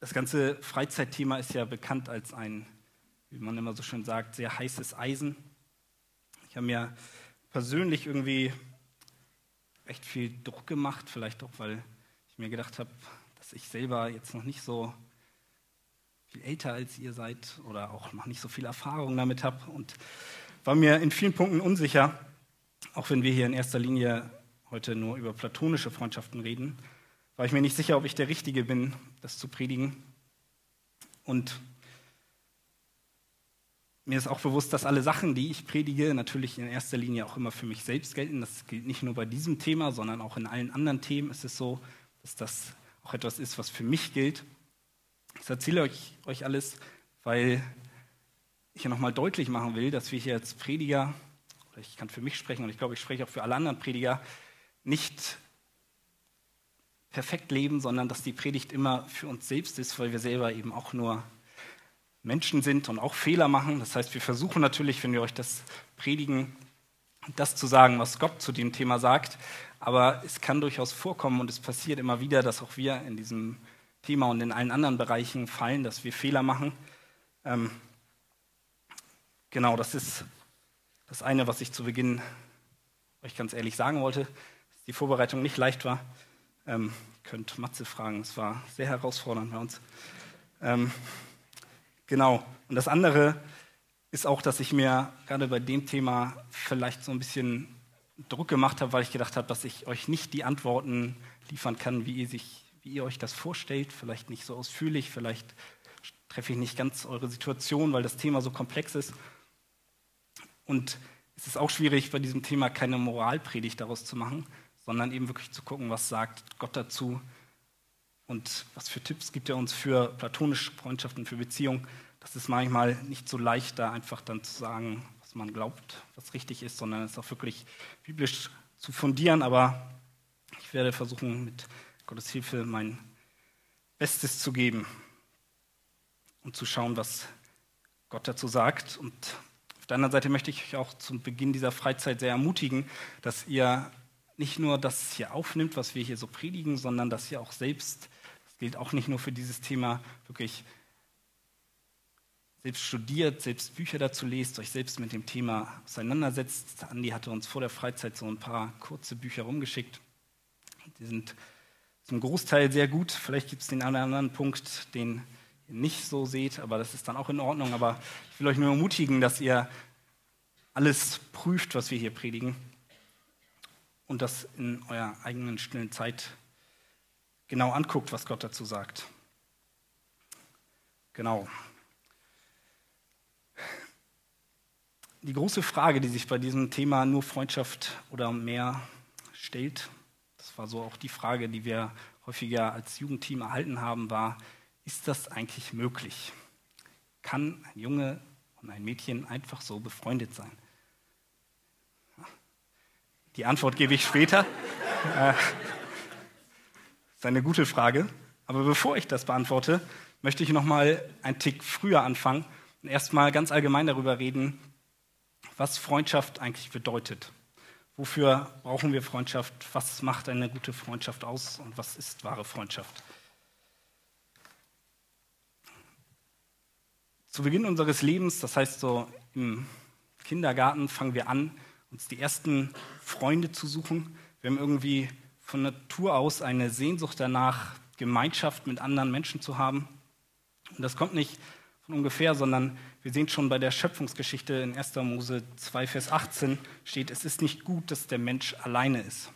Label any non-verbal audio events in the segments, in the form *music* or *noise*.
Das ganze Freizeitthema ist ja bekannt als ein, wie man immer so schön sagt, sehr heißes Eisen. Ich habe mir persönlich irgendwie recht viel Druck gemacht, vielleicht auch, weil ich mir gedacht habe, dass ich selber jetzt noch nicht so viel älter als ihr seid oder auch noch nicht so viel Erfahrung damit habe und war mir in vielen Punkten unsicher, auch wenn wir hier in erster Linie heute nur über platonische Freundschaften reden, war ich mir nicht sicher, ob ich der Richtige bin, das zu predigen. Und mir ist auch bewusst, dass alle Sachen, die ich predige, natürlich in erster Linie auch immer für mich selbst gelten. Das gilt nicht nur bei diesem Thema, sondern auch in allen anderen Themen ist es so, dass das auch etwas ist, was für mich gilt. Ich erzähle euch, euch alles, weil ich ja nochmal deutlich machen will, dass wir hier als Prediger, oder ich kann für mich sprechen und ich glaube, ich spreche auch für alle anderen Prediger, nicht perfekt leben, sondern dass die Predigt immer für uns selbst ist, weil wir selber eben auch nur Menschen sind und auch Fehler machen. Das heißt, wir versuchen natürlich, wenn wir euch das predigen, das zu sagen, was Gott zu dem Thema sagt. Aber es kann durchaus vorkommen und es passiert immer wieder, dass auch wir in diesem Thema und in allen anderen Bereichen fallen, dass wir Fehler machen. Ähm, genau, das ist das eine, was ich zu Beginn euch ganz ehrlich sagen wollte, dass die Vorbereitung nicht leicht war. Ähm, könnt Matze fragen, es war sehr herausfordernd bei uns. Ähm, genau, und das andere ist auch, dass ich mir gerade bei dem Thema vielleicht so ein bisschen Druck gemacht habe, weil ich gedacht habe, dass ich euch nicht die Antworten liefern kann, wie ihr, sich, wie ihr euch das vorstellt. Vielleicht nicht so ausführlich, vielleicht treffe ich nicht ganz eure Situation, weil das Thema so komplex ist. Und es ist auch schwierig, bei diesem Thema keine Moralpredigt daraus zu machen, sondern eben wirklich zu gucken, was sagt Gott dazu und was für Tipps gibt er uns für platonische Freundschaften, für Beziehungen. Das ist manchmal nicht so leicht, da einfach dann zu sagen, was man glaubt, was richtig ist, sondern es auch wirklich biblisch zu fundieren. Aber ich werde versuchen, mit Gottes Hilfe mein Bestes zu geben und zu schauen, was Gott dazu sagt. Und auf der anderen Seite möchte ich euch auch zum Beginn dieser Freizeit sehr ermutigen, dass ihr nicht nur das hier aufnimmt, was wir hier so predigen, sondern dass ihr auch selbst, das gilt auch nicht nur für dieses Thema, wirklich selbst studiert, selbst Bücher dazu lest, euch selbst mit dem Thema auseinandersetzt. Andi hatte uns vor der Freizeit so ein paar kurze Bücher rumgeschickt. Die sind zum Großteil sehr gut. Vielleicht gibt es den einen oder anderen Punkt, den ihr nicht so seht, aber das ist dann auch in Ordnung. Aber ich will euch nur ermutigen, dass ihr alles prüft, was wir hier predigen und das in eurer eigenen stillen Zeit genau anguckt, was Gott dazu sagt. Genau. Die große Frage, die sich bei diesem Thema nur Freundschaft oder mehr stellt, das war so auch die Frage, die wir häufiger als Jugendteam erhalten haben, war, ist das eigentlich möglich? Kann ein Junge und ein Mädchen einfach so befreundet sein? Die Antwort gebe ich später. Das äh, ist eine gute Frage. Aber bevor ich das beantworte, möchte ich noch mal einen Tick früher anfangen und erstmal ganz allgemein darüber reden, was Freundschaft eigentlich bedeutet. Wofür brauchen wir Freundschaft? Was macht eine gute Freundschaft aus und was ist wahre Freundschaft? Zu Beginn unseres Lebens, das heißt so im Kindergarten, fangen wir an, uns die ersten Freunde zu suchen. Wir haben irgendwie von Natur aus eine Sehnsucht danach, Gemeinschaft mit anderen Menschen zu haben. Und das kommt nicht von ungefähr, sondern wir sehen schon bei der Schöpfungsgeschichte in 1. Mose 2, Vers 18 steht, es ist nicht gut, dass der Mensch alleine ist.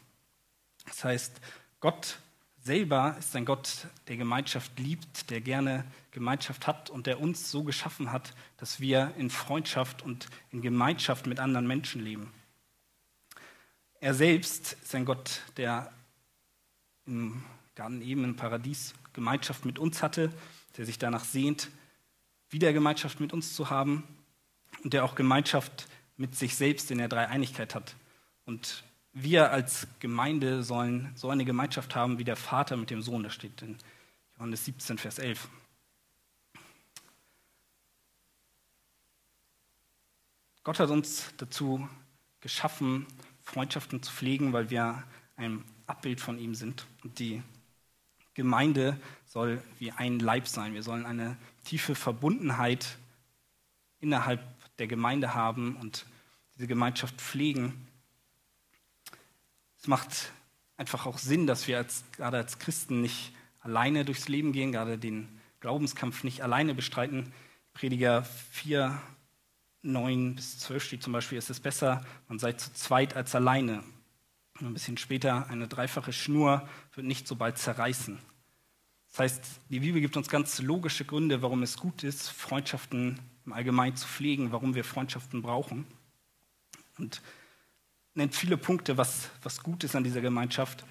Das heißt, Gott selber ist ein Gott, der Gemeinschaft liebt, der gerne Gemeinschaft hat und der uns so geschaffen hat, dass wir in Freundschaft und in Gemeinschaft mit anderen Menschen leben. Er selbst ist ein Gott, der im Garten eben im Paradies Gemeinschaft mit uns hatte, der sich danach sehnt, wieder Gemeinschaft mit uns zu haben und der auch Gemeinschaft mit sich selbst in der Dreieinigkeit hat. Und wir als Gemeinde sollen so eine Gemeinschaft haben wie der Vater mit dem Sohn, das steht in Johannes 17, Vers 11. Gott hat uns dazu geschaffen, Freundschaften zu pflegen, weil wir ein Abbild von ihm sind. Und die Gemeinde soll wie ein Leib sein. Wir sollen eine tiefe Verbundenheit innerhalb der Gemeinde haben und diese Gemeinschaft pflegen. Es macht einfach auch Sinn, dass wir als, gerade als Christen nicht alleine durchs Leben gehen, gerade den Glaubenskampf nicht alleine bestreiten. Prediger 4, 9 bis 12 steht zum Beispiel, ist es besser, man sei zu zweit als alleine. Und ein bisschen später, eine dreifache Schnur wird nicht so bald zerreißen. Das heißt, die Bibel gibt uns ganz logische Gründe, warum es gut ist, Freundschaften im Allgemeinen zu pflegen, warum wir Freundschaften brauchen. Und nennt viele Punkte, was, was gut ist an dieser Gemeinschaft.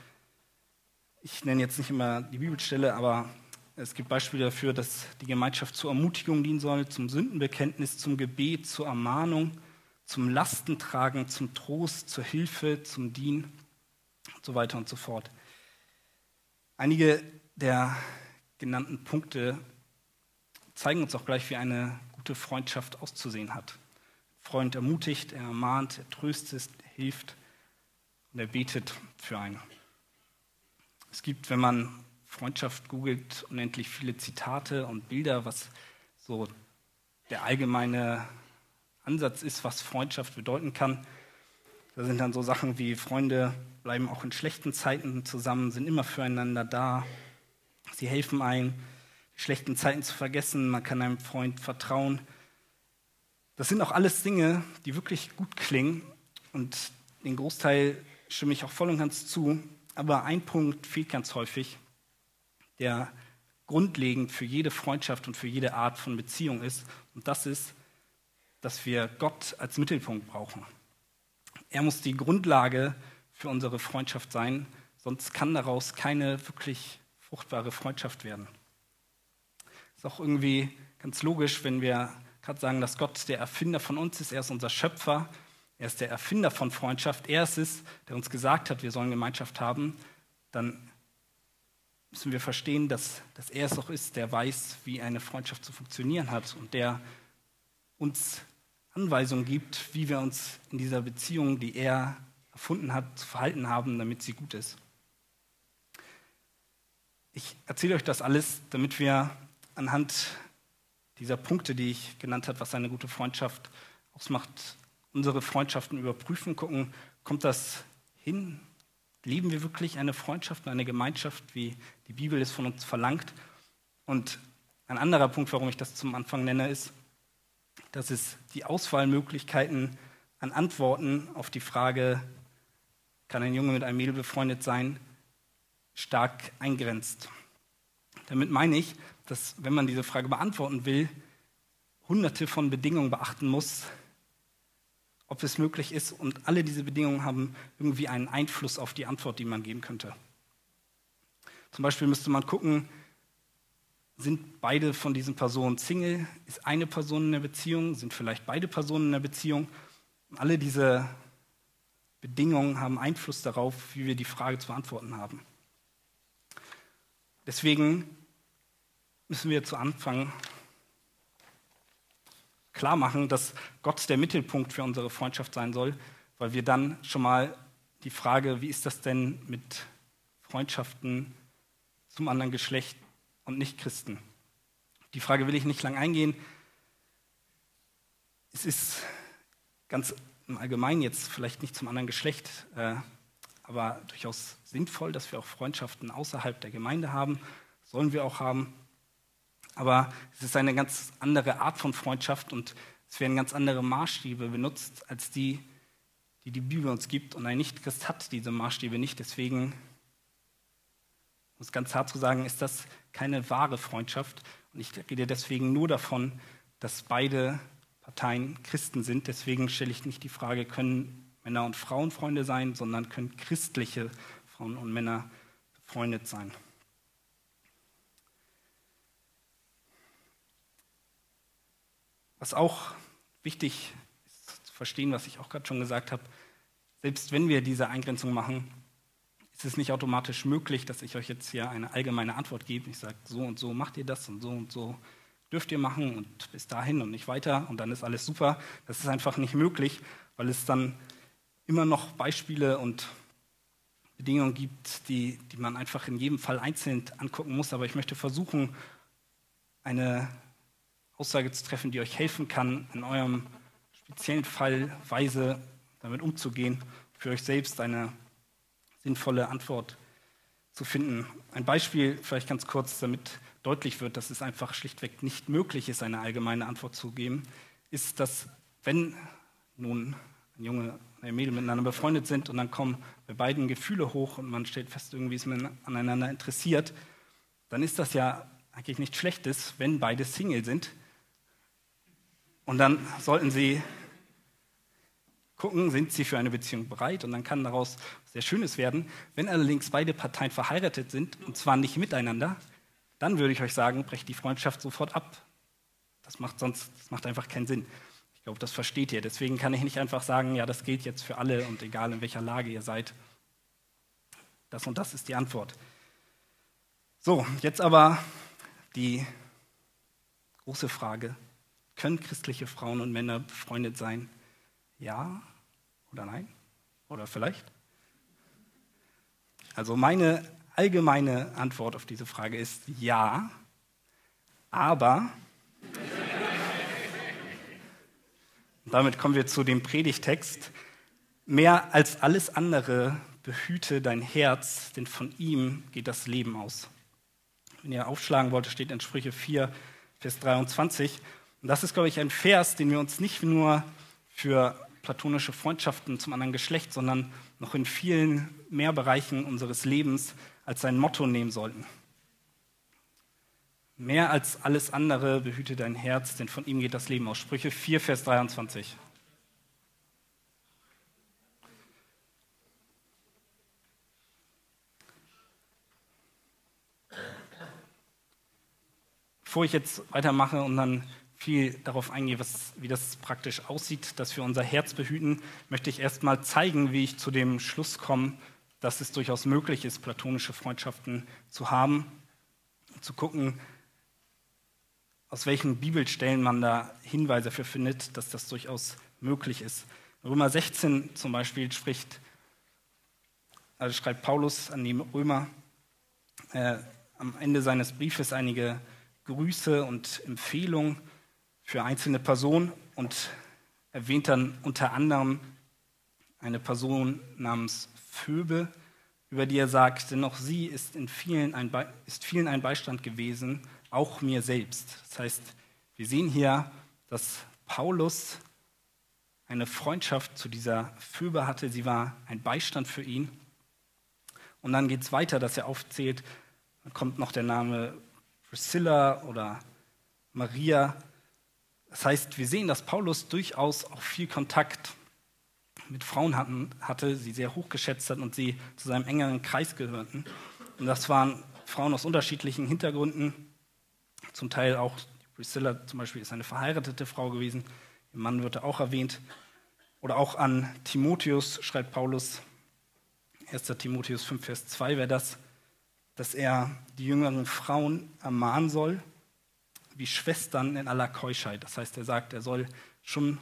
Ich nenne jetzt nicht immer die Bibelstelle, aber es gibt Beispiele dafür, dass die Gemeinschaft zur Ermutigung dienen soll, zum Sündenbekenntnis, zum Gebet, zur Ermahnung, zum Lastentragen, zum Trost, zur Hilfe, zum Dienen und so weiter und so fort. Einige der genannten Punkte zeigen uns auch gleich, wie eine gute Freundschaft auszusehen hat. Freund ermutigt, er ermahnt, er tröstet, er hilft und er betet für einen. Es gibt, wenn man Freundschaft googelt, unendlich viele Zitate und Bilder, was so der allgemeine Ansatz ist, was Freundschaft bedeuten kann. Da sind dann so Sachen wie Freunde bleiben auch in schlechten Zeiten zusammen, sind immer füreinander da. Sie helfen einem, schlechten Zeiten zu vergessen. Man kann einem Freund vertrauen. Das sind auch alles Dinge, die wirklich gut klingen und den Großteil stimme ich auch voll und ganz zu. Aber ein Punkt fehlt ganz häufig, der grundlegend für jede Freundschaft und für jede Art von Beziehung ist. Und das ist, dass wir Gott als Mittelpunkt brauchen. Er muss die Grundlage für unsere Freundschaft sein, sonst kann daraus keine wirklich fruchtbare Freundschaft werden. Ist auch irgendwie ganz logisch, wenn wir gerade sagen, dass Gott der Erfinder von uns ist. Er ist unser Schöpfer. Er ist der Erfinder von Freundschaft. Er ist es, der uns gesagt hat, wir sollen Gemeinschaft haben. Dann müssen wir verstehen, dass, dass er es auch ist, der weiß, wie eine Freundschaft zu funktionieren hat und der uns Anweisungen gibt, wie wir uns in dieser Beziehung, die er erfunden hat, zu verhalten haben, damit sie gut ist. Ich erzähle euch das alles, damit wir anhand dieser Punkte, die ich genannt habe, was eine gute Freundschaft ausmacht, unsere Freundschaften überprüfen, gucken, kommt das hin? Lieben wir wirklich eine Freundschaft, eine Gemeinschaft, wie die Bibel es von uns verlangt? Und ein anderer Punkt, warum ich das zum Anfang nenne, ist, dass es die Auswahlmöglichkeiten an Antworten auf die Frage, kann ein Junge mit einem Mädel befreundet sein, stark eingrenzt. Damit meine ich, dass wenn man diese Frage beantworten will, hunderte von Bedingungen beachten muss, ob es möglich ist. Und alle diese Bedingungen haben irgendwie einen Einfluss auf die Antwort, die man geben könnte. Zum Beispiel müsste man gucken, sind beide von diesen Personen Single? Ist eine Person in der Beziehung? Sind vielleicht beide Personen in der Beziehung? alle diese Bedingungen haben Einfluss darauf, wie wir die Frage zu beantworten haben. Deswegen müssen wir zu Anfang klar machen, dass Gott der Mittelpunkt für unsere Freundschaft sein soll, weil wir dann schon mal die Frage, wie ist das denn mit Freundschaften zum anderen Geschlecht und nicht Christen? Die Frage will ich nicht lang eingehen. Es ist ganz im Allgemeinen jetzt vielleicht nicht zum anderen Geschlecht, äh, aber durchaus sinnvoll, dass wir auch Freundschaften außerhalb der Gemeinde haben. Sollen wir auch haben. Aber es ist eine ganz andere Art von Freundschaft und es werden ganz andere Maßstäbe benutzt als die, die die Bibel uns gibt. Und ein Nichtchrist hat diese Maßstäbe nicht. Deswegen, um es ganz hart zu sagen, ist das keine wahre Freundschaft. Und ich rede deswegen nur davon, dass beide Parteien Christen sind. Deswegen stelle ich nicht die Frage, können Männer und Frauen Freunde sein, sondern können christliche Frauen und Männer befreundet sein. Was auch wichtig ist zu verstehen, was ich auch gerade schon gesagt habe, selbst wenn wir diese Eingrenzung machen, ist es nicht automatisch möglich, dass ich euch jetzt hier eine allgemeine Antwort gebe. Ich sage, so und so macht ihr das und so und so dürft ihr machen und bis dahin und nicht weiter und dann ist alles super. Das ist einfach nicht möglich, weil es dann immer noch Beispiele und Bedingungen gibt, die, die man einfach in jedem Fall einzeln angucken muss. Aber ich möchte versuchen, eine Aussage zu treffen, die euch helfen kann, in eurem speziellen Fall weise damit umzugehen, für euch selbst eine sinnvolle Antwort zu finden. Ein Beispiel, vielleicht ganz kurz, damit deutlich wird, dass es einfach schlichtweg nicht möglich ist, eine allgemeine Antwort zu geben, ist, dass wenn nun ein Junge und ein Mädel miteinander befreundet sind und dann kommen bei beiden Gefühle hoch und man stellt fest, irgendwie ist man aneinander interessiert, dann ist das ja eigentlich nichts Schlechtes, wenn beide Single sind. Und dann sollten sie gucken, sind sie für eine Beziehung bereit und dann kann daraus sehr Schönes werden. Wenn allerdings beide Parteien verheiratet sind und zwar nicht miteinander, dann würde ich euch sagen, brecht die Freundschaft sofort ab. Das macht sonst, das macht einfach keinen Sinn. Ich glaube, das versteht ihr. Deswegen kann ich nicht einfach sagen, ja, das gilt jetzt für alle und egal in welcher Lage ihr seid. Das und das ist die Antwort. So, jetzt aber die große Frage. Können christliche Frauen und Männer befreundet sein? Ja oder nein? Oder vielleicht? Also meine allgemeine Antwort auf diese Frage ist ja, aber *laughs* damit kommen wir zu dem Predigtext. Mehr als alles andere behüte dein Herz, denn von ihm geht das Leben aus. Wenn ihr aufschlagen wollt, steht in Sprüche 4, Vers 23. Und das ist, glaube ich, ein Vers, den wir uns nicht nur für platonische Freundschaften zum anderen Geschlecht, sondern noch in vielen mehr Bereichen unseres Lebens als sein Motto nehmen sollten. Mehr als alles andere behüte dein Herz, denn von ihm geht das Leben aus. Sprüche 4, Vers 23. Bevor ich jetzt weitermache und dann viel darauf eingehe, was, wie das praktisch aussieht, dass wir unser Herz behüten, möchte ich erst mal zeigen, wie ich zu dem Schluss komme, dass es durchaus möglich ist, platonische Freundschaften zu haben, zu gucken, aus welchen Bibelstellen man da Hinweise dafür findet, dass das durchaus möglich ist. Römer 16 zum Beispiel spricht, also schreibt Paulus an die Römer äh, am Ende seines Briefes einige Grüße und Empfehlungen für einzelne Personen und erwähnt dann unter anderem eine Person namens Phoebe, über die er sagt, denn sie ist, in vielen ein ist vielen ein Beistand gewesen, auch mir selbst. Das heißt, wir sehen hier, dass Paulus eine Freundschaft zu dieser Phoebe hatte. Sie war ein Beistand für ihn. Und dann geht es weiter, dass er aufzählt, dann kommt noch der Name Priscilla oder Maria. Das heißt, wir sehen, dass Paulus durchaus auch viel Kontakt mit Frauen hatten, hatte, sie sehr hochgeschätzt hat und sie zu seinem engeren Kreis gehörten. Und das waren Frauen aus unterschiedlichen Hintergründen. Zum Teil auch Priscilla zum Beispiel ist eine verheiratete Frau gewesen. Ihr Mann wird auch erwähnt. Oder auch an Timotheus schreibt Paulus, 1. Timotheus 5, Vers 2 wäre das, dass er die jüngeren Frauen ermahnen soll, wie Schwestern in aller Keuschheit. Das heißt, er sagt, er soll schon,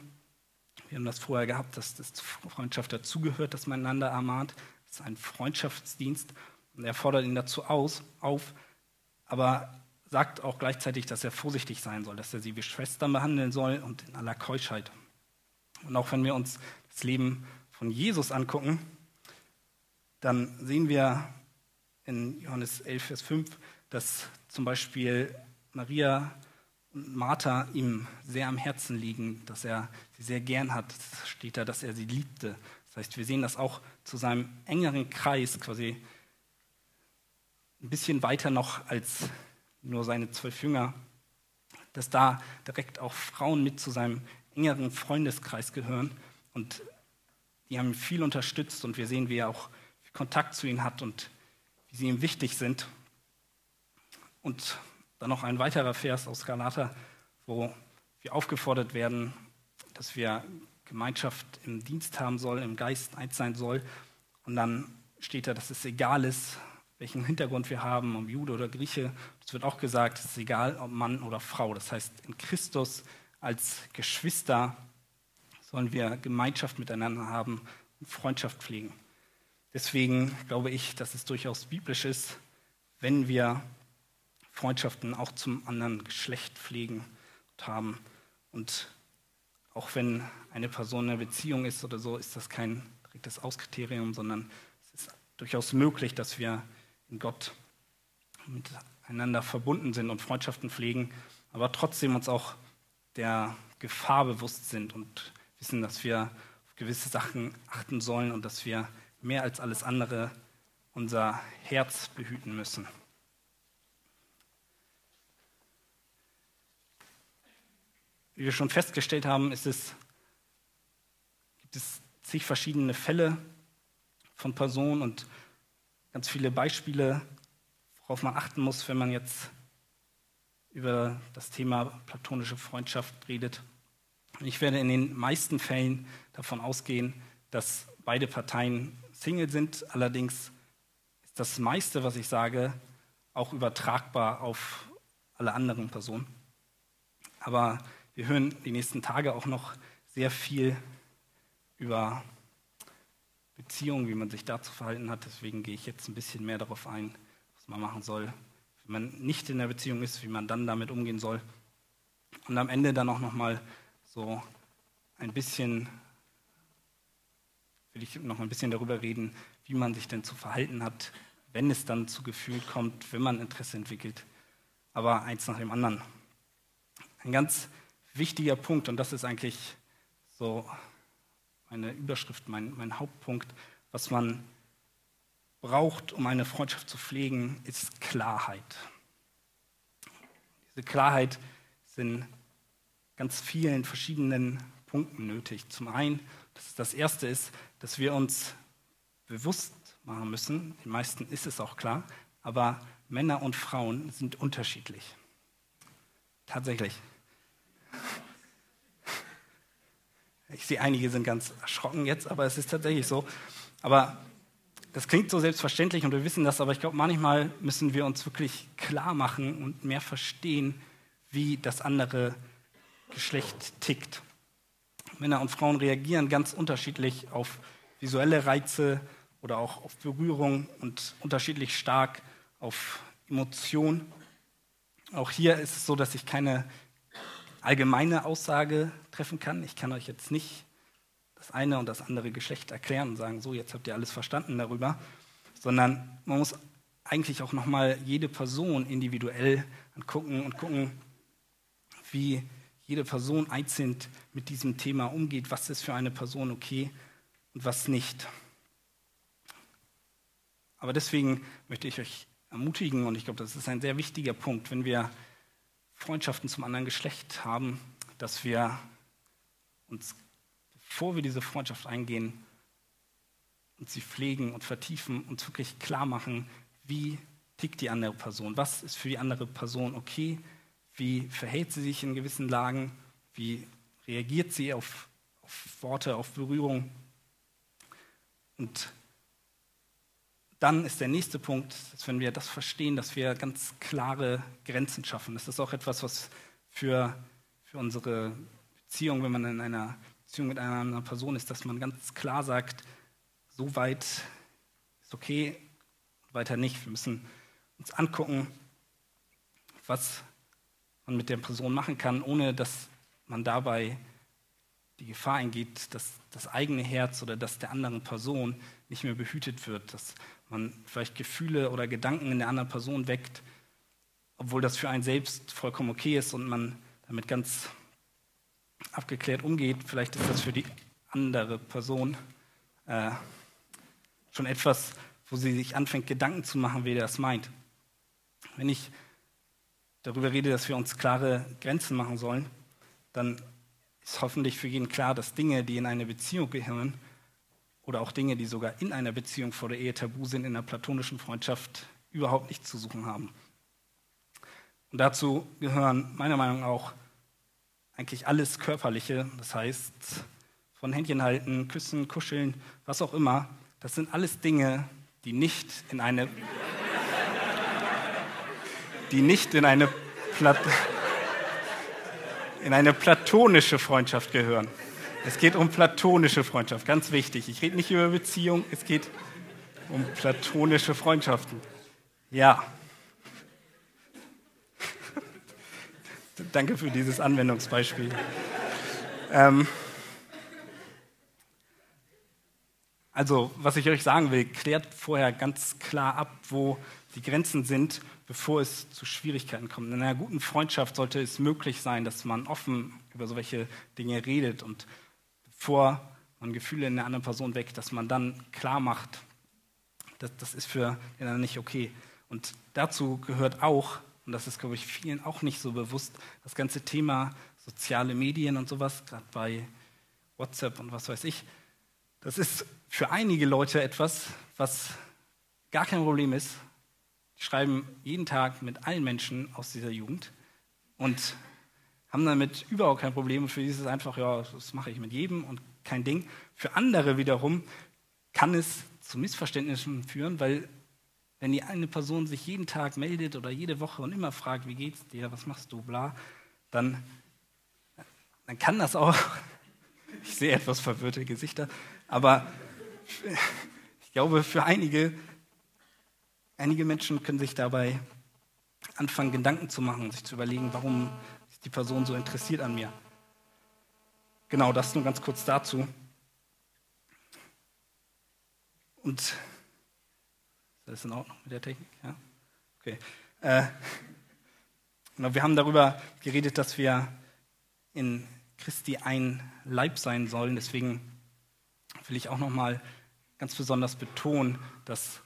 wir haben das vorher gehabt, dass das Freundschaft dazugehört, dass man einander ermahnt. Das ist ein Freundschaftsdienst und er fordert ihn dazu aus, auf, aber sagt auch gleichzeitig, dass er vorsichtig sein soll, dass er sie wie Schwestern behandeln soll und in aller Keuschheit. Und auch wenn wir uns das Leben von Jesus angucken, dann sehen wir in Johannes 11, Vers 5, dass zum Beispiel Maria und Martha ihm sehr am Herzen liegen, dass er sie sehr gern hat. Es steht da, dass er sie liebte. Das heißt, wir sehen das auch zu seinem engeren Kreis quasi ein bisschen weiter noch als nur seine zwölf Jünger, dass da direkt auch Frauen mit zu seinem engeren Freundeskreis gehören und die haben ihn viel unterstützt und wir sehen, wie er auch Kontakt zu ihnen hat und wie sie ihm wichtig sind. Und dann noch ein weiterer Vers aus Galater, wo wir aufgefordert werden, dass wir Gemeinschaft im Dienst haben sollen, im Geist eins sein soll. Und dann steht da, dass es egal ist, welchen Hintergrund wir haben, ob Jude oder Grieche. Es wird auch gesagt, es ist egal, ob Mann oder Frau. Das heißt, in Christus als Geschwister sollen wir Gemeinschaft miteinander haben und Freundschaft pflegen. deswegen glaube ich, dass es durchaus biblisch ist, wenn wir Freundschaften auch zum anderen Geschlecht pflegen und haben. Und auch wenn eine Person in einer Beziehung ist oder so, ist das kein direktes Auskriterium, sondern es ist durchaus möglich, dass wir in Gott miteinander verbunden sind und Freundschaften pflegen, aber trotzdem uns auch der Gefahr bewusst sind und wissen, dass wir auf gewisse Sachen achten sollen und dass wir mehr als alles andere unser Herz behüten müssen. Wie wir schon festgestellt haben, ist es, gibt es zig verschiedene Fälle von Personen und ganz viele Beispiele, worauf man achten muss, wenn man jetzt über das Thema platonische Freundschaft redet. Ich werde in den meisten Fällen davon ausgehen, dass beide Parteien Single sind. Allerdings ist das meiste, was ich sage, auch übertragbar auf alle anderen Personen. Aber wir hören die nächsten Tage auch noch sehr viel über Beziehungen, wie man sich dazu verhalten hat. Deswegen gehe ich jetzt ein bisschen mehr darauf ein, was man machen soll, wenn man nicht in der Beziehung ist, wie man dann damit umgehen soll. Und am Ende dann auch noch mal so ein bisschen will ich noch ein bisschen darüber reden, wie man sich denn zu verhalten hat, wenn es dann zu Gefühlen kommt, wenn man Interesse entwickelt. Aber eins nach dem anderen. Ein ganz wichtiger Punkt, und das ist eigentlich so meine Überschrift, mein, mein Hauptpunkt, was man braucht, um eine Freundschaft zu pflegen, ist Klarheit. Diese Klarheit ist in ganz vielen verschiedenen Punkten nötig. Zum einen, das, das erste ist, dass wir uns bewusst machen müssen, den meisten ist es auch klar, aber Männer und Frauen sind unterschiedlich. Tatsächlich. Ich sehe, einige sind ganz erschrocken jetzt, aber es ist tatsächlich so. Aber das klingt so selbstverständlich und wir wissen das, aber ich glaube, manchmal müssen wir uns wirklich klar machen und mehr verstehen, wie das andere Geschlecht tickt. Männer und Frauen reagieren ganz unterschiedlich auf visuelle Reize oder auch auf Berührung und unterschiedlich stark auf Emotionen. Auch hier ist es so, dass ich keine allgemeine Aussage treffen kann. Ich kann euch jetzt nicht das eine und das andere Geschlecht erklären und sagen, so, jetzt habt ihr alles verstanden darüber, sondern man muss eigentlich auch nochmal jede Person individuell angucken und gucken, wie jede Person einzeln mit diesem Thema umgeht, was ist für eine Person okay und was nicht. Aber deswegen möchte ich euch ermutigen, und ich glaube, das ist ein sehr wichtiger Punkt, wenn wir Freundschaften zum anderen Geschlecht haben, dass wir uns, bevor wir diese Freundschaft eingehen, und sie pflegen und vertiefen, uns wirklich klar machen, wie tickt die andere Person, was ist für die andere Person okay, wie verhält sie sich in gewissen Lagen, wie reagiert sie auf, auf Worte, auf Berührung. Und dann ist der nächste Punkt, dass wenn wir das verstehen, dass wir ganz klare Grenzen schaffen. Das ist auch etwas, was für, für unsere Beziehung, wenn man in einer Beziehung mit einer anderen Person ist, dass man ganz klar sagt, so weit ist okay, weiter nicht. Wir müssen uns angucken, was man mit der Person machen kann, ohne dass man dabei die Gefahr eingeht, dass das eigene Herz oder das der anderen Person nicht mehr behütet wird, dass man vielleicht Gefühle oder Gedanken in der anderen Person weckt, obwohl das für einen selbst vollkommen okay ist und man damit ganz abgeklärt umgeht. Vielleicht ist das für die andere Person äh, schon etwas, wo sie sich anfängt, Gedanken zu machen, wie der das meint. Wenn ich darüber rede, dass wir uns klare Grenzen machen sollen, dann ist hoffentlich für jeden klar, dass Dinge, die in eine Beziehung gehören, oder auch Dinge, die sogar in einer Beziehung vor der Ehe tabu sind, in einer platonischen Freundschaft überhaupt nichts zu suchen haben. Und dazu gehören meiner Meinung nach auch eigentlich alles Körperliche, das heißt von Händchen halten, küssen, kuscheln, was auch immer. Das sind alles Dinge, die nicht in eine, die nicht in eine, Plat in eine platonische Freundschaft gehören. Es geht um platonische Freundschaft, ganz wichtig. Ich rede nicht über Beziehung, es geht um platonische Freundschaften. Ja. *laughs* Danke für dieses Anwendungsbeispiel. ähm, also, was ich euch sagen will, klärt vorher ganz klar ab, wo die Grenzen sind, bevor es zu Schwierigkeiten kommt. In einer guten Freundschaft sollte es möglich sein, dass man offen über solche Dinge redet und bevor man Gefühle in der anderen Person weckt, dass man dann klar macht, das, das ist für den anderen nicht okay. Und dazu gehört auch, und das ist, glaube ich, vielen auch nicht so bewusst, das ganze Thema soziale Medien und sowas, gerade bei WhatsApp und was weiß ich. Das ist für einige Leute etwas, was gar kein Problem ist, schreiben jeden Tag mit allen Menschen aus dieser Jugend und haben damit überhaupt kein Problem. Für sie ist es einfach, ja, das mache ich mit jedem und kein Ding. Für andere wiederum kann es zu Missverständnissen führen, weil wenn die eine Person sich jeden Tag meldet oder jede Woche und immer fragt, wie geht's dir, was machst du, bla, dann, dann kann das auch, *laughs* ich sehe etwas verwirrte Gesichter, aber ich glaube, für einige Einige Menschen können sich dabei anfangen, Gedanken zu machen sich zu überlegen, warum die Person so interessiert an mir. Genau, das nur ganz kurz dazu. Und ist das in Ordnung mit der Technik? Ja? Okay. Äh, genau, wir haben darüber geredet, dass wir in Christi ein Leib sein sollen. Deswegen will ich auch noch mal ganz besonders betonen, dass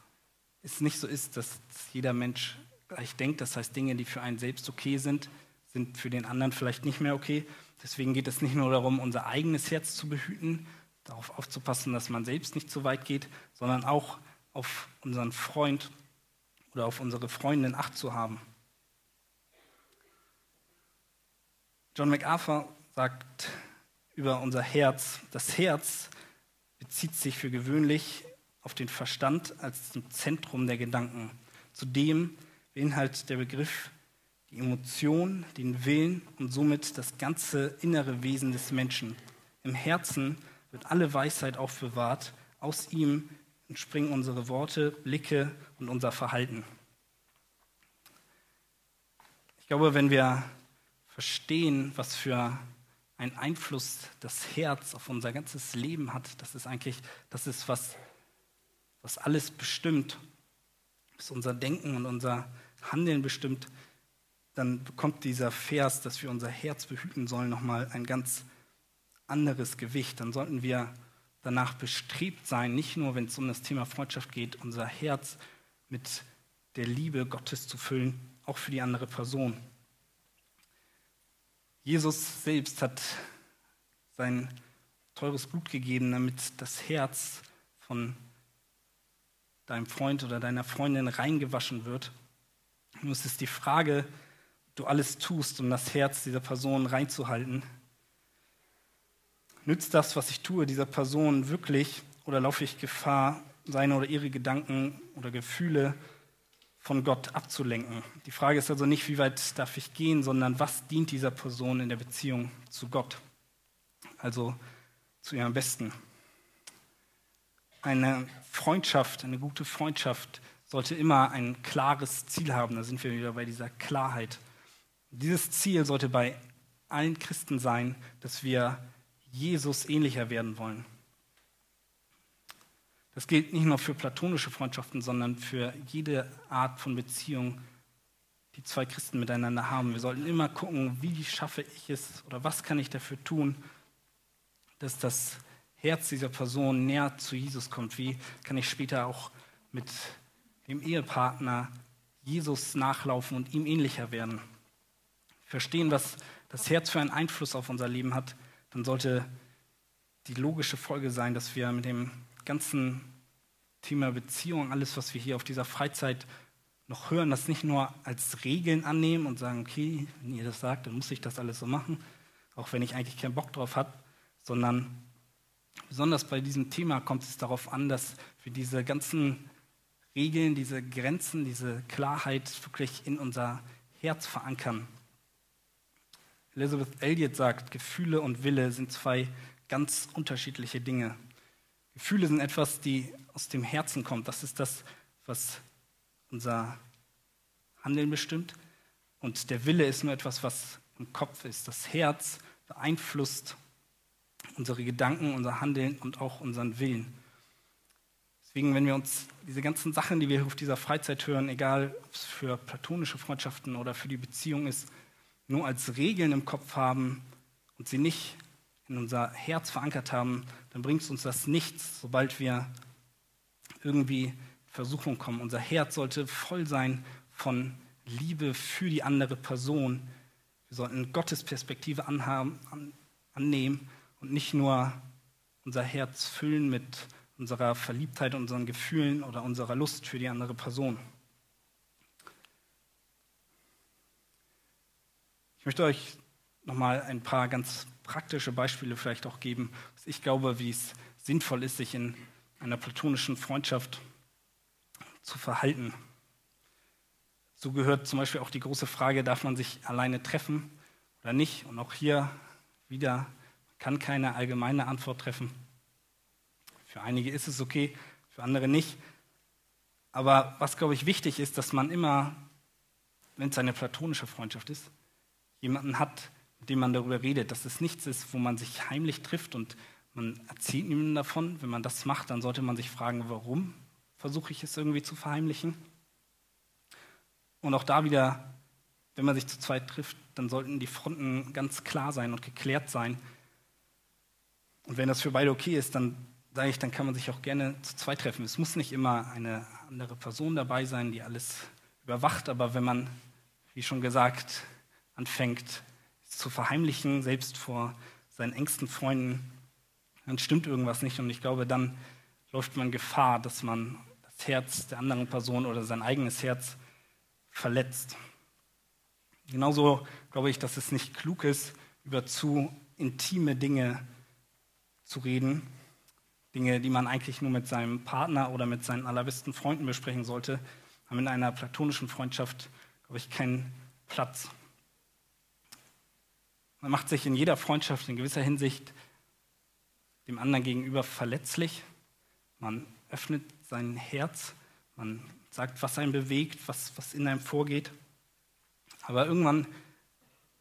es nicht so ist, dass jeder Mensch gleich denkt. Das heißt, Dinge, die für einen selbst okay sind, sind für den anderen vielleicht nicht mehr okay. Deswegen geht es nicht nur darum, unser eigenes Herz zu behüten, darauf aufzupassen, dass man selbst nicht zu weit geht, sondern auch auf unseren Freund oder auf unsere Freundin Acht zu haben. John MacArthur sagt über unser Herz, das Herz bezieht sich für gewöhnlich auf den Verstand als zum Zentrum der Gedanken. Zudem beinhaltet der Begriff die Emotion, den Willen und somit das ganze innere Wesen des Menschen. Im Herzen wird alle Weisheit aufbewahrt. Aus ihm entspringen unsere Worte, Blicke und unser Verhalten. Ich glaube, wenn wir verstehen, was für einen Einfluss das Herz auf unser ganzes Leben hat, das ist eigentlich, das ist, was was alles bestimmt, was unser Denken und unser Handeln bestimmt, dann bekommt dieser Vers, dass wir unser Herz behüten sollen, nochmal ein ganz anderes Gewicht. Dann sollten wir danach bestrebt sein, nicht nur, wenn es um das Thema Freundschaft geht, unser Herz mit der Liebe Gottes zu füllen, auch für die andere Person. Jesus selbst hat sein teures Blut gegeben, damit das Herz von deinem Freund oder deiner Freundin reingewaschen wird. Es ist die Frage, du alles tust, um das Herz dieser Person reinzuhalten. Nützt das, was ich tue, dieser Person wirklich oder laufe ich Gefahr, seine oder ihre Gedanken oder Gefühle von Gott abzulenken? Die Frage ist also nicht, wie weit darf ich gehen, sondern was dient dieser Person in der Beziehung zu Gott? Also zu ihrem Besten. Eine Freundschaft, eine gute Freundschaft sollte immer ein klares Ziel haben. Da sind wir wieder bei dieser Klarheit. Dieses Ziel sollte bei allen Christen sein, dass wir Jesus ähnlicher werden wollen. Das gilt nicht nur für platonische Freundschaften, sondern für jede Art von Beziehung, die zwei Christen miteinander haben. Wir sollten immer gucken, wie schaffe ich es oder was kann ich dafür tun, dass das Herz dieser Person näher zu Jesus kommt? Wie kann ich später auch mit dem Ehepartner Jesus nachlaufen und ihm ähnlicher werden? Verstehen, was das Herz für einen Einfluss auf unser Leben hat, dann sollte die logische Folge sein, dass wir mit dem ganzen Thema Beziehung, alles, was wir hier auf dieser Freizeit noch hören, das nicht nur als Regeln annehmen und sagen, okay, wenn ihr das sagt, dann muss ich das alles so machen, auch wenn ich eigentlich keinen Bock drauf habe, sondern Besonders bei diesem Thema kommt es darauf an, dass wir diese ganzen Regeln, diese Grenzen, diese Klarheit wirklich in unser Herz verankern. Elizabeth Elliot sagt, Gefühle und Wille sind zwei ganz unterschiedliche Dinge. Gefühle sind etwas, die aus dem Herzen kommt. Das ist das, was unser Handeln bestimmt. Und der Wille ist nur etwas, was im Kopf ist. Das Herz beeinflusst unsere Gedanken, unser Handeln und auch unseren Willen. Deswegen, wenn wir uns diese ganzen Sachen, die wir auf dieser Freizeit hören, egal ob es für platonische Freundschaften oder für die Beziehung ist, nur als Regeln im Kopf haben und sie nicht in unser Herz verankert haben, dann bringt uns das nichts, sobald wir irgendwie in Versuchung kommen. Unser Herz sollte voll sein von Liebe für die andere Person. Wir sollten Gottes Perspektive anhaben, an, annehmen und nicht nur unser Herz füllen mit unserer Verliebtheit, unseren Gefühlen oder unserer Lust für die andere Person. Ich möchte euch nochmal ein paar ganz praktische Beispiele vielleicht auch geben, was ich glaube, wie es sinnvoll ist, sich in einer platonischen Freundschaft zu verhalten. So gehört zum Beispiel auch die große Frage, darf man sich alleine treffen oder nicht? Und auch hier wieder, man kann keine allgemeine Antwort treffen. Für einige ist es okay, für andere nicht. Aber was, glaube ich, wichtig ist, dass man immer, wenn es eine platonische Freundschaft ist, jemanden hat, mit dem man darüber redet, dass es nichts ist, wo man sich heimlich trifft und man erzählt niemandem davon. Wenn man das macht, dann sollte man sich fragen, warum versuche ich es irgendwie zu verheimlichen. Und auch da wieder, wenn man sich zu zweit trifft, dann sollten die Fronten ganz klar sein und geklärt sein. Und wenn das für beide okay ist, dann sage ich, dann kann man sich auch gerne zu zweit treffen. Es muss nicht immer eine andere Person dabei sein, die alles überwacht, aber wenn man, wie schon gesagt, anfängt zu verheimlichen, selbst vor seinen engsten Freunden, dann stimmt irgendwas nicht und ich glaube, dann läuft man Gefahr, dass man das Herz der anderen Person oder sein eigenes Herz verletzt. Genauso glaube ich, dass es nicht klug ist, über zu intime Dinge zu reden, Dinge, die man eigentlich nur mit seinem Partner oder mit seinen allerbesten Freunden besprechen sollte, haben in einer platonischen Freundschaft, glaube ich, keinen Platz. Man macht sich in jeder Freundschaft in gewisser Hinsicht dem anderen gegenüber verletzlich. Man öffnet sein Herz, man sagt, was einen bewegt, was, was in einem vorgeht. Aber irgendwann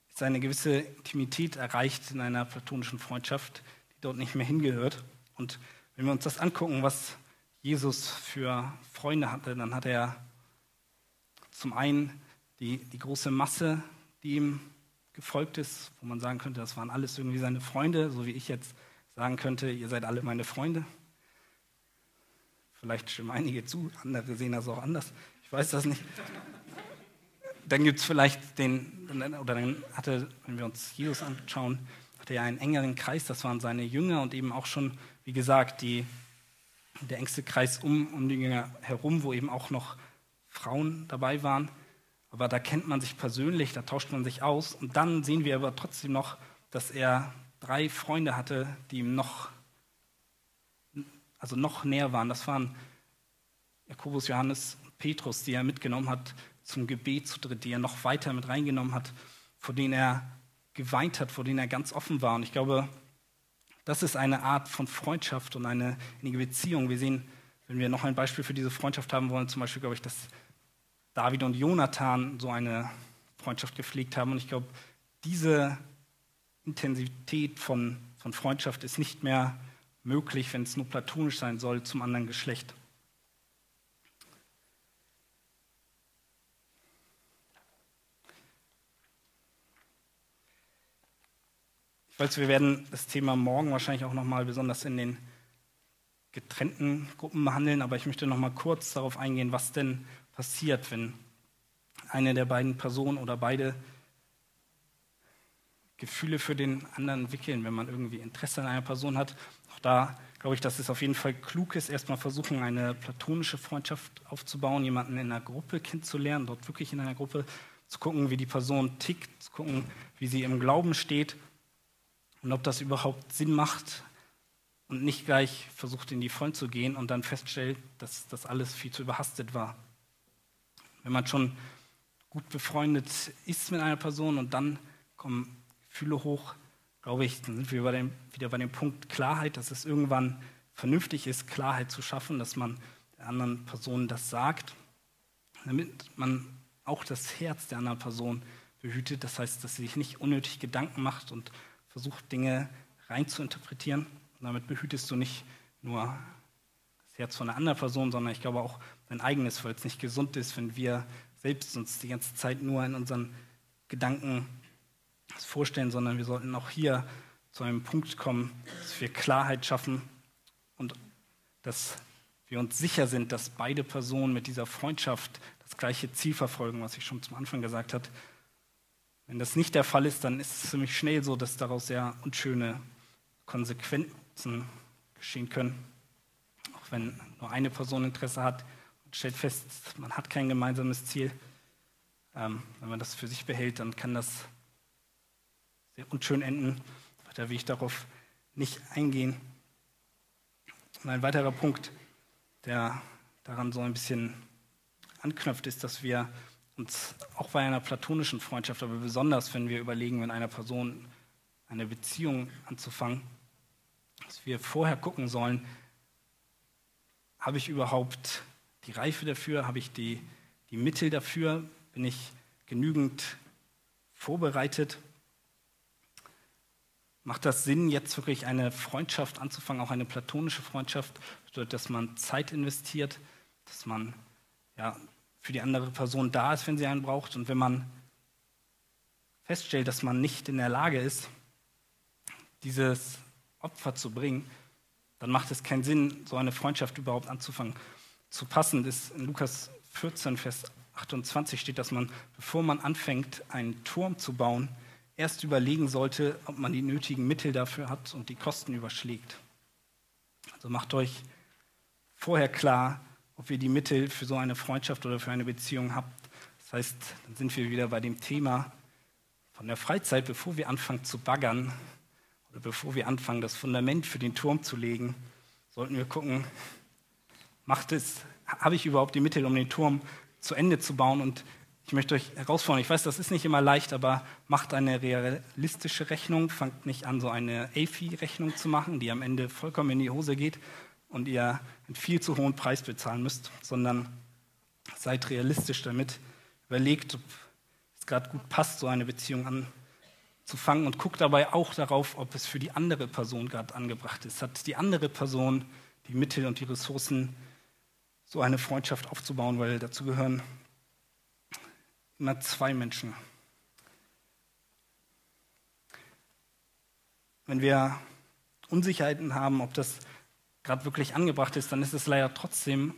ist eine gewisse Intimität erreicht in einer platonischen Freundschaft, die dort nicht mehr hingehört. Und wenn wir uns das angucken, was Jesus für Freunde hatte, dann hat er zum einen die, die große Masse, die ihm gefolgt ist, wo man sagen könnte, das waren alles irgendwie seine Freunde, so wie ich jetzt sagen könnte, ihr seid alle meine Freunde. Vielleicht stimmen einige zu, andere sehen das auch anders. Ich weiß das nicht. Dann gibt es vielleicht den, oder dann hatte, wenn wir uns Jesus anschauen, hatte er einen engeren Kreis, das waren seine Jünger und eben auch schon wie gesagt, die, der engste Kreis um, um die Jünger herum, wo eben auch noch Frauen dabei waren. Aber da kennt man sich persönlich, da tauscht man sich aus. Und dann sehen wir aber trotzdem noch, dass er drei Freunde hatte, die ihm noch, also noch näher waren. Das waren Jakobus, Johannes, Petrus, die er mitgenommen hat zum Gebet zu dritt, die er noch weiter mit reingenommen hat, vor denen er geweint hat, vor denen er ganz offen war. Und ich glaube, das ist eine Art von Freundschaft und eine innige Beziehung. Wir sehen, wenn wir noch ein Beispiel für diese Freundschaft haben wollen, zum Beispiel glaube ich, dass David und Jonathan so eine Freundschaft gepflegt haben. Und ich glaube, diese Intensität von, von Freundschaft ist nicht mehr möglich, wenn es nur platonisch sein soll zum anderen Geschlecht. Ich weiß, wir werden das Thema morgen wahrscheinlich auch nochmal besonders in den getrennten Gruppen behandeln, aber ich möchte nochmal kurz darauf eingehen, was denn passiert, wenn eine der beiden Personen oder beide Gefühle für den anderen entwickeln, wenn man irgendwie Interesse an einer Person hat. Auch da glaube ich, dass es auf jeden Fall klug ist, erstmal versuchen, eine platonische Freundschaft aufzubauen, jemanden in einer Gruppe kennenzulernen, dort wirklich in einer Gruppe zu gucken, wie die Person tickt, zu gucken, wie sie im Glauben steht und ob das überhaupt Sinn macht und nicht gleich versucht, in die Front zu gehen und dann feststellt, dass das alles viel zu überhastet war. Wenn man schon gut befreundet ist mit einer Person und dann kommen Gefühle hoch, glaube ich, dann sind wir bei dem, wieder bei dem Punkt Klarheit, dass es irgendwann vernünftig ist, Klarheit zu schaffen, dass man der anderen Person das sagt, damit man auch das Herz der anderen Person behütet. Das heißt, dass sie sich nicht unnötig Gedanken macht und versucht, Dinge rein zu interpretieren. Und damit behütest du nicht nur das Herz von einer anderen Person, sondern ich glaube auch dein eigenes, es nicht gesund ist, wenn wir selbst uns die ganze Zeit nur in unseren Gedanken vorstellen, sondern wir sollten auch hier zu einem Punkt kommen, dass wir Klarheit schaffen und dass wir uns sicher sind, dass beide Personen mit dieser Freundschaft das gleiche Ziel verfolgen, was ich schon zum Anfang gesagt habe. Wenn das nicht der Fall ist, dann ist es ziemlich schnell so, dass daraus sehr unschöne Konsequenzen geschehen können. Auch wenn nur eine Person Interesse hat stellt fest, man hat kein gemeinsames Ziel. Ähm, wenn man das für sich behält, dann kann das sehr unschön enden. Da will ich darauf nicht eingehen. Und ein weiterer Punkt, der daran so ein bisschen anknüpft, ist, dass wir uns auch bei einer platonischen Freundschaft, aber besonders wenn wir überlegen, mit einer Person eine Beziehung anzufangen, dass wir vorher gucken sollen, habe ich überhaupt die Reife dafür, habe ich die, die Mittel dafür, bin ich genügend vorbereitet? Macht das Sinn, jetzt wirklich eine Freundschaft anzufangen, auch eine platonische Freundschaft? Bedeutet, dass man Zeit investiert, dass man ja, für die andere Person da ist, wenn sie einen braucht. Und wenn man feststellt, dass man nicht in der Lage ist, dieses Opfer zu bringen, dann macht es keinen Sinn, so eine Freundschaft überhaupt anzufangen. Zu passend ist in Lukas 14, Vers 28 steht, dass man, bevor man anfängt, einen Turm zu bauen, erst überlegen sollte, ob man die nötigen Mittel dafür hat und die Kosten überschlägt. Also macht euch vorher klar, ob ihr die Mittel für so eine Freundschaft oder für eine Beziehung habt. Das heißt, dann sind wir wieder bei dem Thema von der Freizeit, bevor wir anfangen zu baggern oder bevor wir anfangen, das Fundament für den Turm zu legen, sollten wir gucken, macht es, habe ich überhaupt die Mittel, um den Turm zu Ende zu bauen? Und ich möchte euch herausfordern, ich weiß, das ist nicht immer leicht, aber macht eine realistische Rechnung, fangt nicht an, so eine AFI-Rechnung zu machen, die am Ende vollkommen in die Hose geht, und ihr einen viel zu hohen Preis bezahlen müsst, sondern seid realistisch damit. Überlegt, ob es gerade gut passt, so eine Beziehung anzufangen und guckt dabei auch darauf, ob es für die andere Person gerade angebracht ist. Hat die andere Person die Mittel und die Ressourcen, so eine Freundschaft aufzubauen, weil dazu gehören immer zwei Menschen. Wenn wir Unsicherheiten haben, ob das gerade wirklich angebracht ist, dann ist es leider trotzdem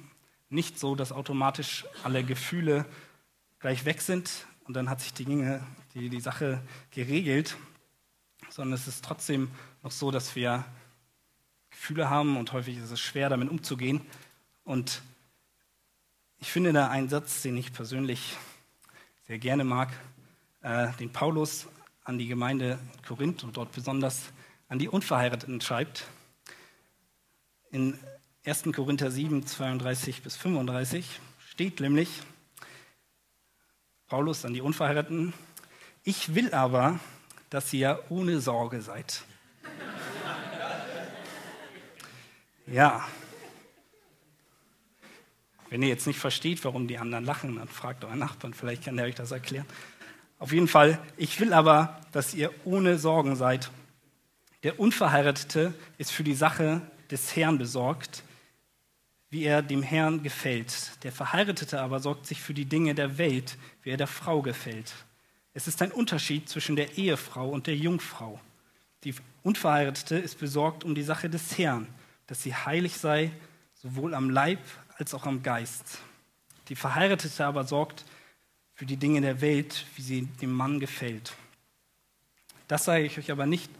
nicht so, dass automatisch alle Gefühle gleich weg sind und dann hat sich die, Dinge, die, die Sache geregelt, sondern es ist trotzdem noch so, dass wir Gefühle haben und häufig ist es schwer, damit umzugehen. Und ich finde da einen Satz, den ich persönlich sehr gerne mag, äh, den Paulus an die Gemeinde Korinth und dort besonders an die Unverheirateten schreibt in 1. Korinther 7, 32 bis 35 steht nämlich, Paulus an die Unverheirateten, ich will aber, dass ihr ohne Sorge seid. *laughs* ja. Wenn ihr jetzt nicht versteht, warum die anderen lachen, dann fragt euren Nachbarn, vielleicht kann der euch das erklären. Auf jeden Fall, ich will aber, dass ihr ohne Sorgen seid. Der Unverheiratete ist für die Sache des Herrn besorgt, wie er dem Herrn gefällt. Der Verheiratete aber sorgt sich für die Dinge der Welt, wie er der Frau gefällt. Es ist ein Unterschied zwischen der Ehefrau und der Jungfrau. Die Unverheiratete ist besorgt um die Sache des Herrn, dass sie heilig sei, sowohl am Leib als auch am Geist. Die Verheiratete aber sorgt für die Dinge der Welt, wie sie dem Mann gefällt. Das sage ich euch aber nicht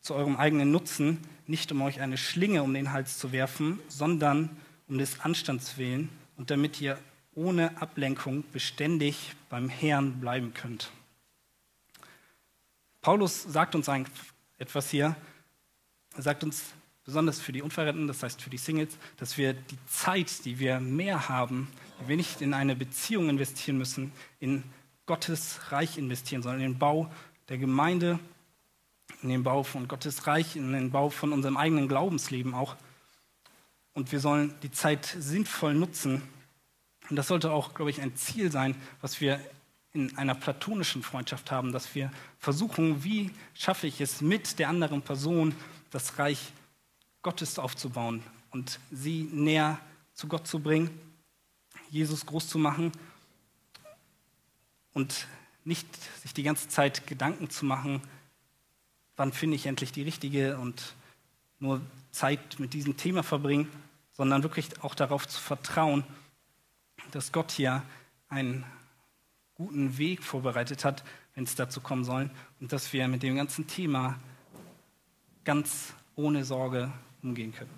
zu eurem eigenen Nutzen, nicht um euch eine Schlinge um den Hals zu werfen, sondern um des Anstands willen und damit ihr ohne Ablenkung beständig beim Herrn bleiben könnt. Paulus sagt uns etwas hier. Er sagt uns besonders für die Unverheirateten, das heißt für die Singles, dass wir die Zeit, die wir mehr haben, die wir nicht in eine Beziehung investieren müssen, in Gottes Reich investieren, sondern in den Bau der Gemeinde in den Bau von Gottes Reich, in den Bau von unserem eigenen Glaubensleben auch, und wir sollen die Zeit sinnvoll nutzen. Und das sollte auch, glaube ich, ein Ziel sein, was wir in einer platonischen Freundschaft haben, dass wir versuchen, wie schaffe ich es mit der anderen Person, das Reich Gottes aufzubauen und sie näher zu Gott zu bringen, Jesus groß zu machen und nicht sich die ganze Zeit Gedanken zu machen, wann finde ich endlich die richtige und nur Zeit mit diesem Thema verbringen, sondern wirklich auch darauf zu vertrauen, dass Gott hier einen guten Weg vorbereitet hat, wenn es dazu kommen soll, und dass wir mit dem ganzen Thema ganz ohne Sorge umgehen können.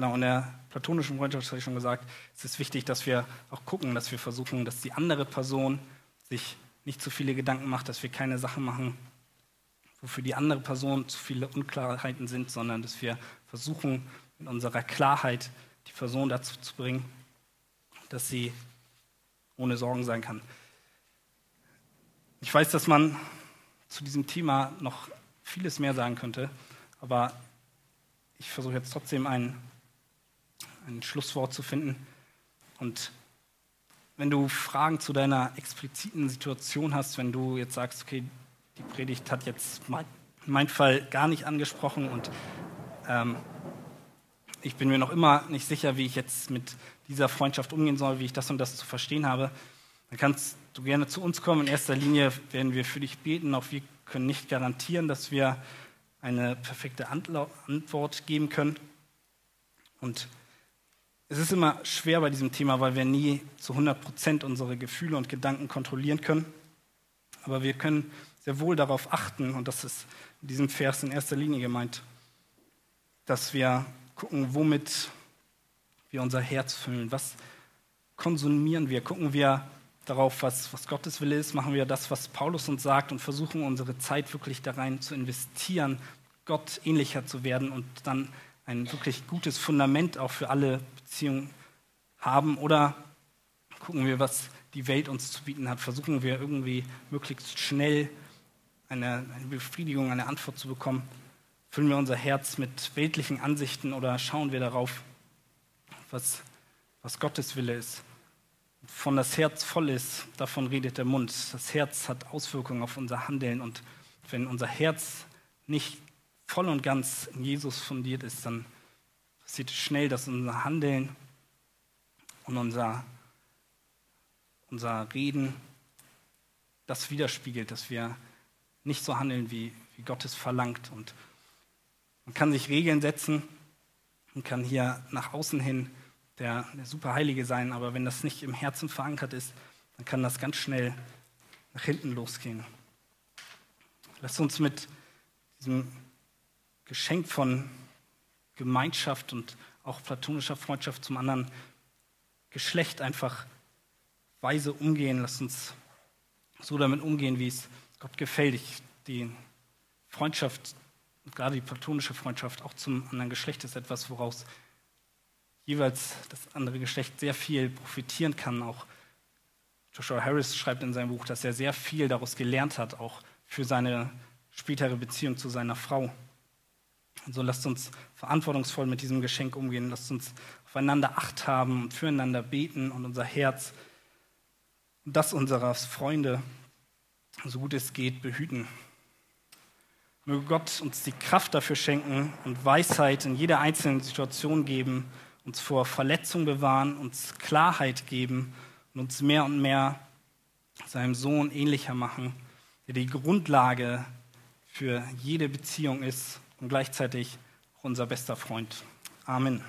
Genau, in der platonischen Freundschaft habe ich schon gesagt, es ist wichtig, dass wir auch gucken, dass wir versuchen, dass die andere Person sich nicht zu viele Gedanken macht, dass wir keine Sachen machen, wofür die andere Person zu viele Unklarheiten sind, sondern dass wir versuchen, in unserer Klarheit die Person dazu zu bringen, dass sie ohne Sorgen sein kann. Ich weiß, dass man zu diesem Thema noch vieles mehr sagen könnte, aber ich versuche jetzt trotzdem ein, ein Schlusswort zu finden. Und wenn du Fragen zu deiner expliziten Situation hast, wenn du jetzt sagst, okay, die Predigt hat jetzt mein, Fall gar nicht angesprochen und ähm, ich bin mir noch immer nicht sicher, wie ich jetzt mit dieser Freundschaft umgehen soll, wie ich das und das zu verstehen habe. Dann kannst du gerne zu uns kommen. In erster Linie werden wir für dich beten. Auch wir können nicht garantieren, dass wir eine perfekte Antwort geben können. Und es ist immer schwer bei diesem Thema, weil wir nie zu 100 Prozent unsere Gefühle und Gedanken kontrollieren können. Aber wir können sehr wohl darauf achten, und das ist in diesem Vers in erster Linie gemeint, dass wir gucken, womit wir unser Herz füllen, was konsumieren wir, gucken wir darauf, was, was Gottes Wille ist, machen wir das, was Paulus uns sagt und versuchen unsere Zeit wirklich da rein zu investieren, Gott ähnlicher zu werden und dann ein wirklich gutes Fundament auch für alle Beziehungen haben? Oder gucken wir, was die Welt uns zu bieten hat, versuchen wir irgendwie möglichst schnell eine, eine Befriedigung, eine Antwort zu bekommen? Füllen wir unser Herz mit weltlichen Ansichten oder schauen wir darauf, was, was Gottes Wille ist? Von das Herz voll ist, davon redet der Mund. Das Herz hat Auswirkungen auf unser Handeln und wenn unser Herz nicht voll und ganz in Jesus fundiert ist, dann passiert es schnell, dass unser Handeln und unser, unser Reden das widerspiegelt, dass wir nicht so handeln, wie, wie Gott es verlangt. Und man kann sich Regeln setzen und kann hier nach außen hin der, der Superheilige sein, aber wenn das nicht im Herzen verankert ist, dann kann das ganz schnell nach hinten losgehen. Lasst uns mit diesem Geschenk von Gemeinschaft und auch platonischer Freundschaft zum anderen Geschlecht einfach weise umgehen. Lasst uns so damit umgehen, wie es Gott gefällt. Ich, die Freundschaft, gerade die platonische Freundschaft, auch zum anderen Geschlecht ist etwas, woraus jeweils das andere Geschlecht sehr viel profitieren kann. Auch Joshua Harris schreibt in seinem Buch, dass er sehr viel daraus gelernt hat, auch für seine spätere Beziehung zu seiner Frau. Und so lasst uns verantwortungsvoll mit diesem Geschenk umgehen, lasst uns aufeinander Acht haben und füreinander beten und unser Herz und das unserer Freunde so gut es geht, behüten. Möge Gott uns die Kraft dafür schenken und Weisheit in jeder einzelnen Situation geben, uns vor Verletzung bewahren, uns Klarheit geben und uns mehr und mehr seinem Sohn ähnlicher machen, der die Grundlage für jede Beziehung ist und gleichzeitig auch unser bester Freund. Amen.